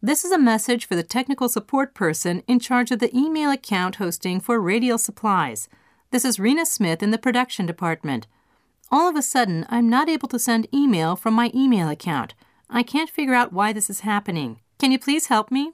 This is a message for the technical support person in charge of the email account hosting for Radial Supplies. This is Rena Smith in the production department. All of a sudden, I'm not able to send email from my email account. I can't figure out why this is happening. Can you please help me?